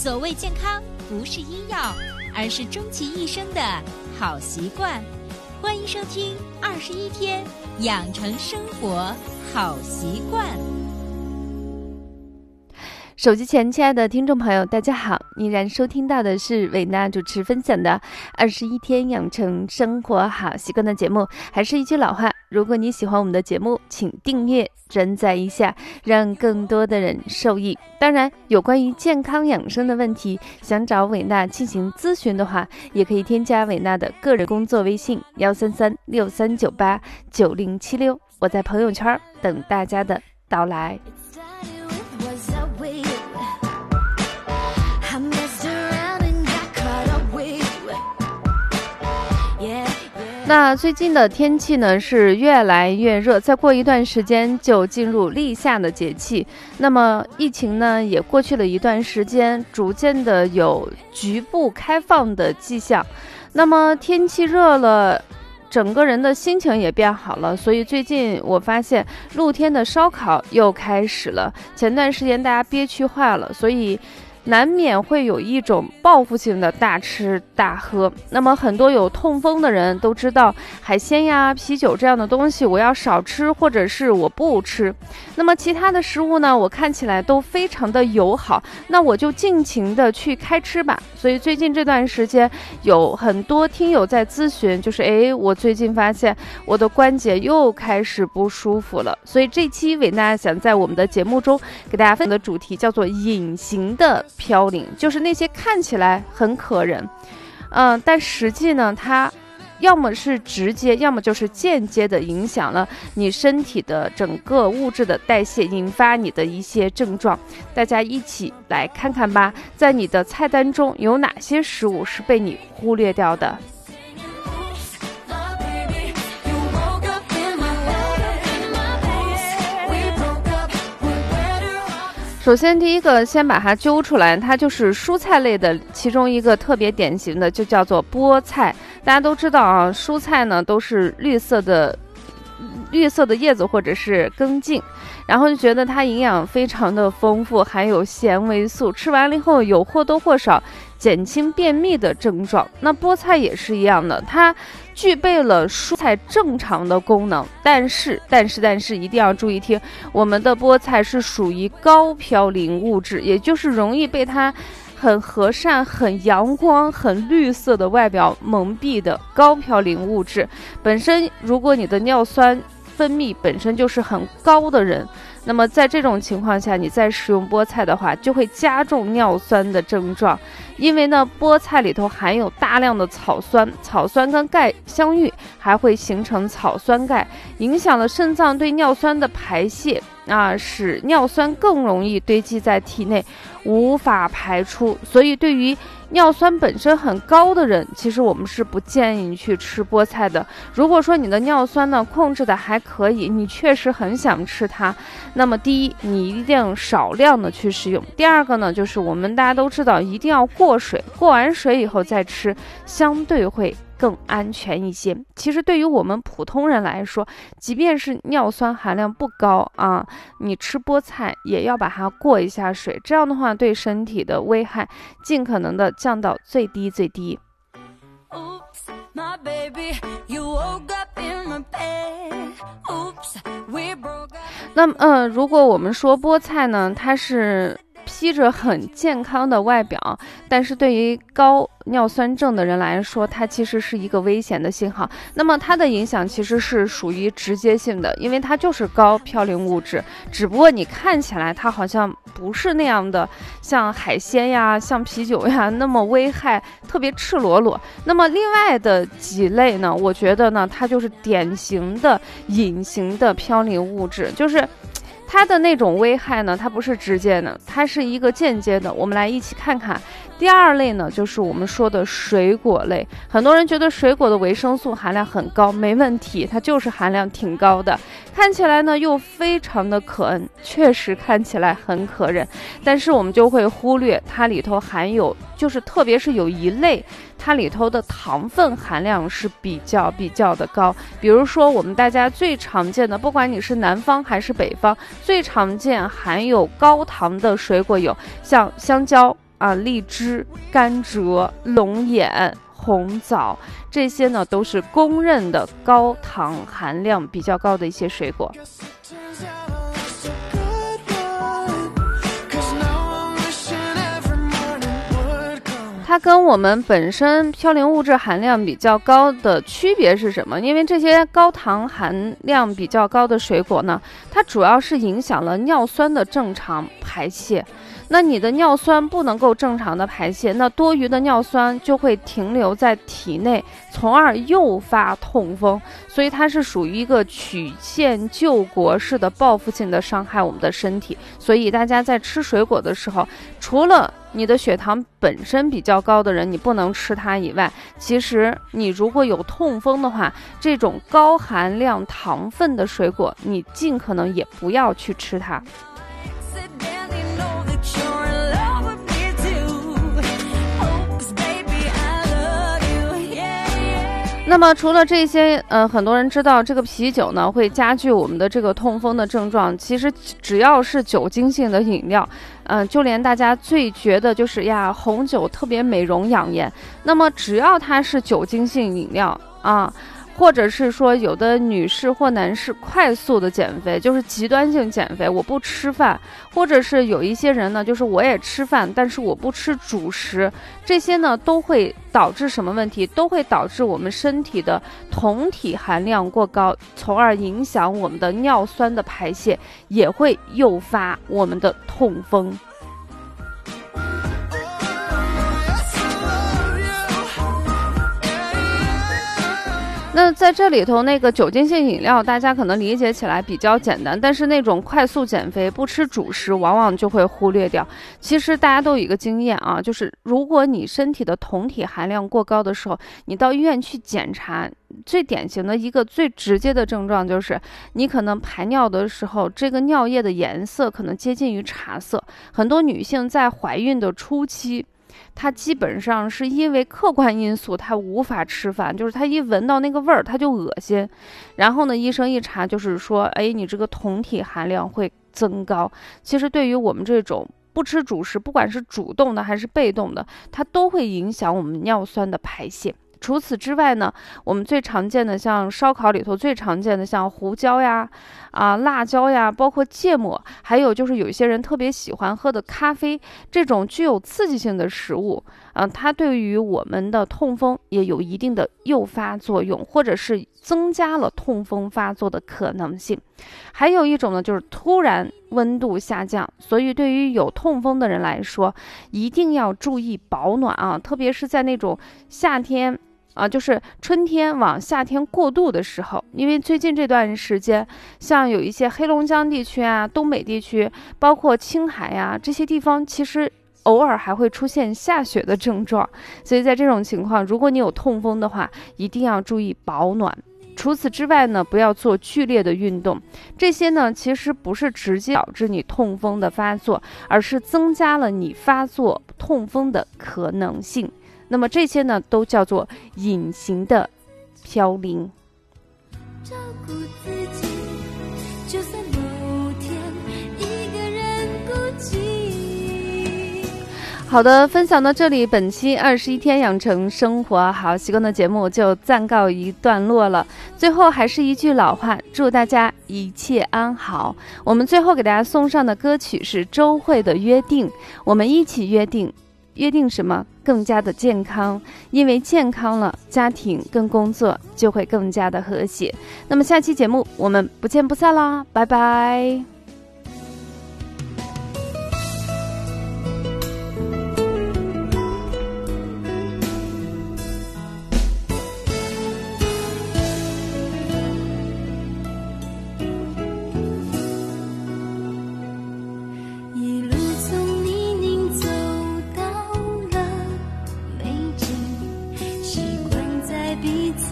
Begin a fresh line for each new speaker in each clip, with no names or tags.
所谓健康，不是医药，而是终其一生的好习惯。欢迎收听《二十一天养成生活好习惯》。
手机前，亲爱的听众朋友，大家好！依然收听到的是伟娜主持分享的《二十一天养成生活好习惯》的节目。还是一句老话，如果你喜欢我们的节目，请订阅、转载一下，让更多的人受益。当然，有关于健康养生的问题，想找伟娜进行咨询的话，也可以添加伟娜的个人工作微信：幺三三六三九八九零七六。我在朋友圈等大家的到来。那最近的天气呢是越来越热，再过一段时间就进入立夏的节气。那么疫情呢也过去了一段时间，逐渐的有局部开放的迹象。那么天气热了，整个人的心情也变好了，所以最近我发现露天的烧烤又开始了。前段时间大家憋屈坏了，所以。难免会有一种报复性的大吃大喝。那么很多有痛风的人都知道，海鲜呀、啤酒这样的东西，我要少吃，或者是我不吃。那么其他的食物呢，我看起来都非常的友好，那我就尽情的去开吃吧。所以最近这段时间，有很多听友在咨询，就是哎，我最近发现我的关节又开始不舒服了。所以这期伟娜想在我们的节目中给大家分享的主题叫做隐形的。飘零就是那些看起来很可人，嗯，但实际呢，它要么是直接，要么就是间接的影响了你身体的整个物质的代谢，引发你的一些症状。大家一起来看看吧，在你的菜单中有哪些食物是被你忽略掉的？首先，第一个先把它揪出来，它就是蔬菜类的其中一个特别典型的，就叫做菠菜。大家都知道啊，蔬菜呢都是绿色的，绿色的叶子或者是根茎，然后就觉得它营养非常的丰富，含有纤维素，吃完了以后有或多或少减轻便秘的症状。那菠菜也是一样的，它。具备了蔬菜正常的功能，但是，但是，但是，一定要注意听，我们的菠菜是属于高嘌呤物质，也就是容易被它很和善、很阳光、很绿色的外表蒙蔽的高嘌呤物质。本身，如果你的尿酸分泌本身就是很高的人。那么在这种情况下，你再食用菠菜的话，就会加重尿酸的症状，因为呢，菠菜里头含有大量的草酸，草酸跟钙相遇，还会形成草酸钙，影响了肾脏对尿酸的排泄啊，使尿酸更容易堆积在体内，无法排出。所以对于尿酸本身很高的人，其实我们是不建议去吃菠菜的。如果说你的尿酸呢控制的还可以，你确实很想吃它，那么第一，你一定少量的去食用；第二个呢，就是我们大家都知道，一定要过水，过完水以后再吃，相对会。更安全一些。其实对于我们普通人来说，即便是尿酸含量不高啊，你吃菠菜也要把它过一下水，这样的话对身体的危害尽可能的降到最低最低。那么，呃，如果我们说菠菜呢，它是。披着很健康的外表，但是对于高尿酸症的人来说，它其实是一个危险的信号。那么它的影响其实是属于直接性的，因为它就是高嘌呤物质，只不过你看起来它好像不是那样的，像海鲜呀、像啤酒呀那么危害特别赤裸裸。那么另外的几类呢，我觉得呢，它就是典型的隐形的嘌呤物质，就是。它的那种危害呢，它不是直接的，它是一个间接的。我们来一起看看。第二类呢，就是我们说的水果类。很多人觉得水果的维生素含量很高，没问题，它就是含量挺高的。看起来呢又非常的可恩，确实看起来很可人。但是我们就会忽略它里头含有，就是特别是有一类，它里头的糖分含量是比较比较的高。比如说我们大家最常见的，不管你是南方还是北方，最常见含有高糖的水果有像香蕉。啊，荔枝、甘蔗、龙眼、红枣，这些呢都是公认的高糖含量比较高的一些水果。它跟我们本身嘌呤物质含量比较高的区别是什么？因为这些高糖含量比较高的水果呢，它主要是影响了尿酸的正常排泄。那你的尿酸不能够正常的排泄，那多余的尿酸就会停留在体内，从而诱发痛风。所以它是属于一个曲线救国式的报复性的伤害我们的身体。所以大家在吃水果的时候，除了你的血糖本身比较高的人，你不能吃它以外，其实你如果有痛风的话，这种高含量糖分的水果，你尽可能也不要去吃它。那么除了这些，呃，很多人知道这个啤酒呢会加剧我们的这个痛风的症状。其实只要是酒精性的饮料，嗯，就连大家最觉得就是呀，红酒特别美容养颜。那么只要它是酒精性饮料啊。或者是说，有的女士或男士快速的减肥，就是极端性减肥，我不吃饭，或者是有一些人呢，就是我也吃饭，但是我不吃主食，这些呢都会导致什么问题？都会导致我们身体的酮体含量过高，从而影响我们的尿酸的排泄，也会诱发我们的痛风。那在这里头，那个酒精性饮料，大家可能理解起来比较简单，但是那种快速减肥不吃主食，往往就会忽略掉。其实大家都有一个经验啊，就是如果你身体的酮体含量过高的时候，你到医院去检查，最典型的一个最直接的症状就是，你可能排尿的时候，这个尿液的颜色可能接近于茶色。很多女性在怀孕的初期。他基本上是因为客观因素，他无法吃饭，就是他一闻到那个味儿他就恶心。然后呢，医生一查就是说，哎，你这个酮体含量会增高。其实对于我们这种不吃主食，不管是主动的还是被动的，它都会影响我们尿酸的排泄。除此之外呢，我们最常见的像烧烤里头最常见的像胡椒呀、啊辣椒呀，包括芥末，还有就是有一些人特别喜欢喝的咖啡，这种具有刺激性的食物，嗯，它对于我们的痛风也有一定的诱发作用，或者是增加了痛风发作的可能性。还有一种呢，就是突然温度下降，所以对于有痛风的人来说，一定要注意保暖啊，特别是在那种夏天。啊，就是春天往夏天过渡的时候，因为最近这段时间，像有一些黑龙江地区啊、东北地区，包括青海呀这些地方，其实偶尔还会出现下雪的症状。所以在这种情况，如果你有痛风的话，一定要注意保暖。除此之外呢，不要做剧烈的运动。这些呢，其实不是直接导致你痛风的发作，而是增加了你发作痛风的可能性。那么这些呢，都叫做隐形的嘌呤。好的，分享到这里，本期二十一天养成生活好习惯的节目就暂告一段落了。最后还是一句老话，祝大家一切安好。我们最后给大家送上的歌曲是周慧的《约定》，我们一起约定。约定什么更加的健康？因为健康了，家庭跟工作就会更加的和谐。那么下期节目我们不见不散啦，拜拜。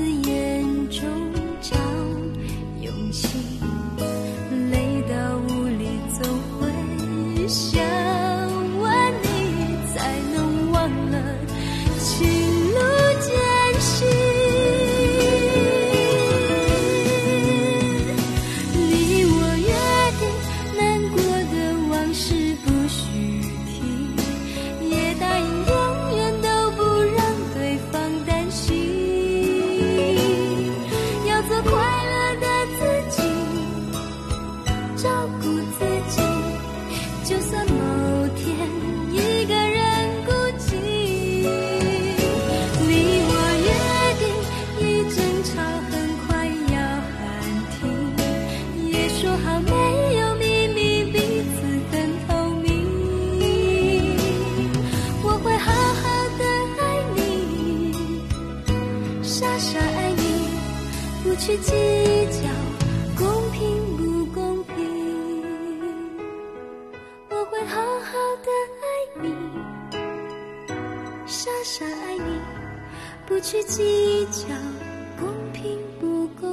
彼此
去计较公平不公